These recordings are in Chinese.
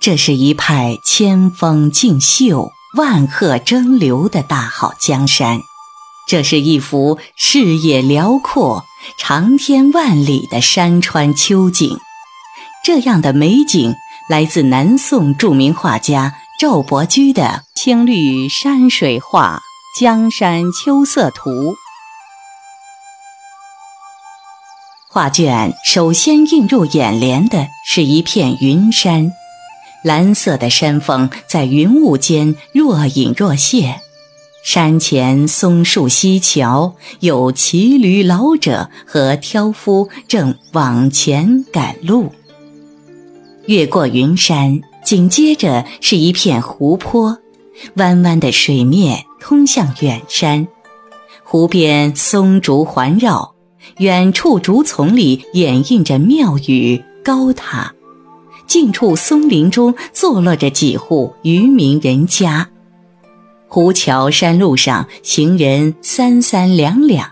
这是一派千峰竞秀、万壑争流的大好江山，这是一幅视野辽阔、长天万里的山川秋景。这样的美景来自南宋著名画家赵伯驹的《青绿山水画·江山秋色图》。画卷首先映入眼帘的是一片云山。蓝色的山峰在云雾间若隐若现，山前松树溪桥，有骑驴老者和挑夫正往前赶路。越过云山，紧接着是一片湖泊，弯弯的水面通向远山，湖边松竹环绕，远处竹丛里掩映着庙宇高塔。近处松林中坐落着几户渔民人家，湖桥山路上行人三三两两，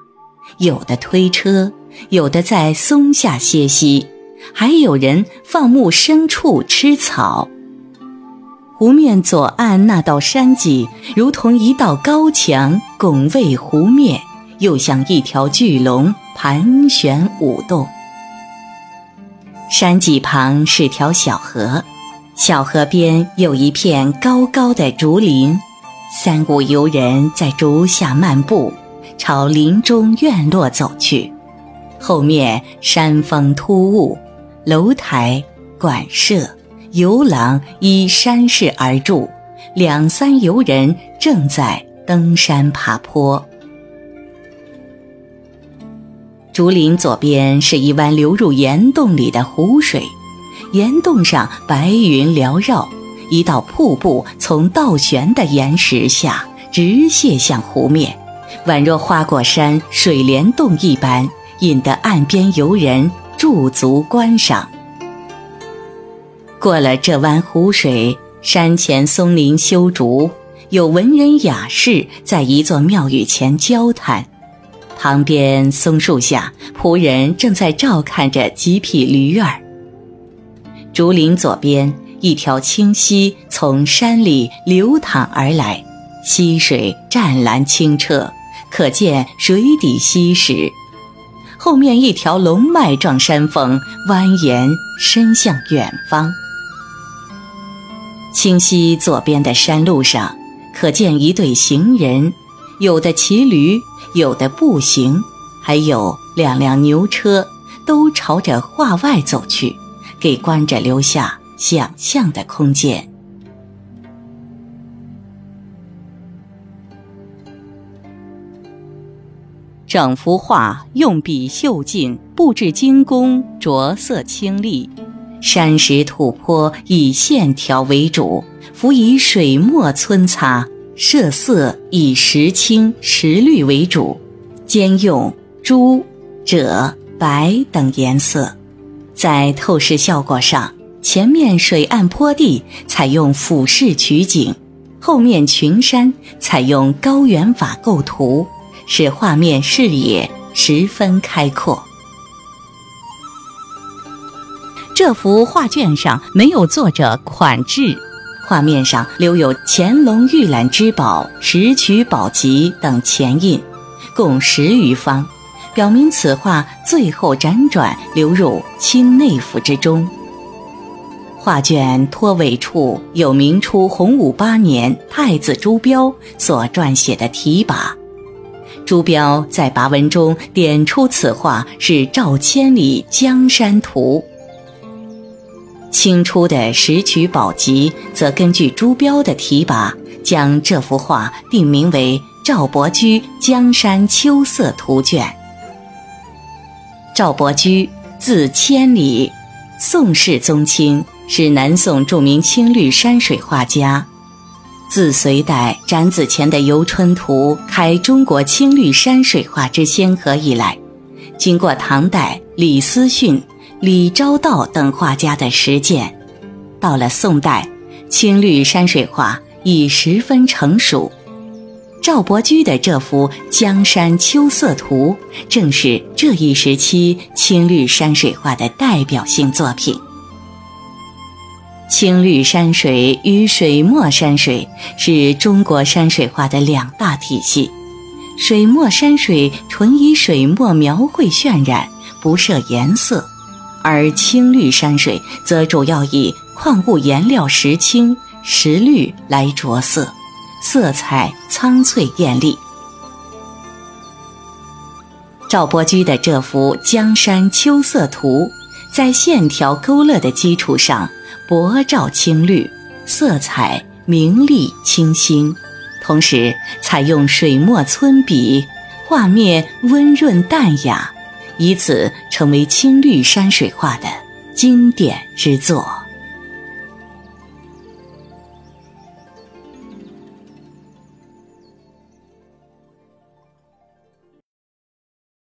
有的推车，有的在松下歇息，还有人放牧牲畜吃草。湖面左岸那道山脊如同一道高墙，拱卫湖面，又像一条巨龙盘旋舞动。山脊旁是条小河，小河边有一片高高的竹林，三五游人在竹下漫步，朝林中院落走去。后面山峰突兀，楼台、馆舍、游廊依山势而筑，两三游人正在登山爬坡。竹林左边是一湾流入岩洞里的湖水，岩洞上白云缭绕，一道瀑布从倒悬的岩石下直泻向湖面，宛若花果山水帘洞一般，引得岸边游人驻足观赏。过了这湾湖水，山前松林修竹，有文人雅士在一座庙宇前交谈。旁边松树下，仆人正在照看着几匹驴儿。竹林左边，一条清溪从山里流淌而来，溪水湛蓝清澈，可见水底溪石。后面一条龙脉状山峰蜿蜒伸向远方。清溪左边的山路上，可见一对行人。有的骑驴，有的步行，还有两辆牛车，都朝着画外走去，给观者留下想象的空间。整幅画用笔秀劲，布置精工，着色清丽，山石土坡以线条为主，辅以水墨皴擦。设色以石青、石绿为主，兼用朱、赭、白等颜色。在透视效果上，前面水岸坡地采用俯视取景，后面群山采用高远法构图，使画面视野十分开阔。这幅画卷上没有作者款制。画面上留有乾隆御览之宝、石渠宝笈等前印，共十余方，表明此画最后辗转流入清内府之中。画卷托尾处有明初洪武八年太子朱标所撰写的题跋，朱标在跋文中点出此画是赵千里《江山图》。清初的《石渠宝笈》则根据朱标的提拔，将这幅画定名为《赵伯驹江山秋色图卷》。赵伯驹，字千里，宋世宗亲，是南宋著名青绿山水画家。自隋代展子虔的《游春图》开中国青绿山水画之先河以来，经过唐代李思训。李昭道等画家的实践，到了宋代，青绿山水画已十分成熟。赵伯驹的这幅《江山秋色图》正是这一时期青绿山水画的代表性作品。青绿山水与水墨山水是中国山水画的两大体系。水墨山水纯以水墨描绘渲染，不设颜色；而青绿山水则主要以矿物颜料石青、石绿来着色，色彩苍翠艳丽。赵伯驹的这幅《江山秋色图》，在线条勾勒的基础上。薄照青绿，色彩明丽清新，同时采用水墨皴笔，画面温润淡雅，以此成为青绿山水画的经典之作。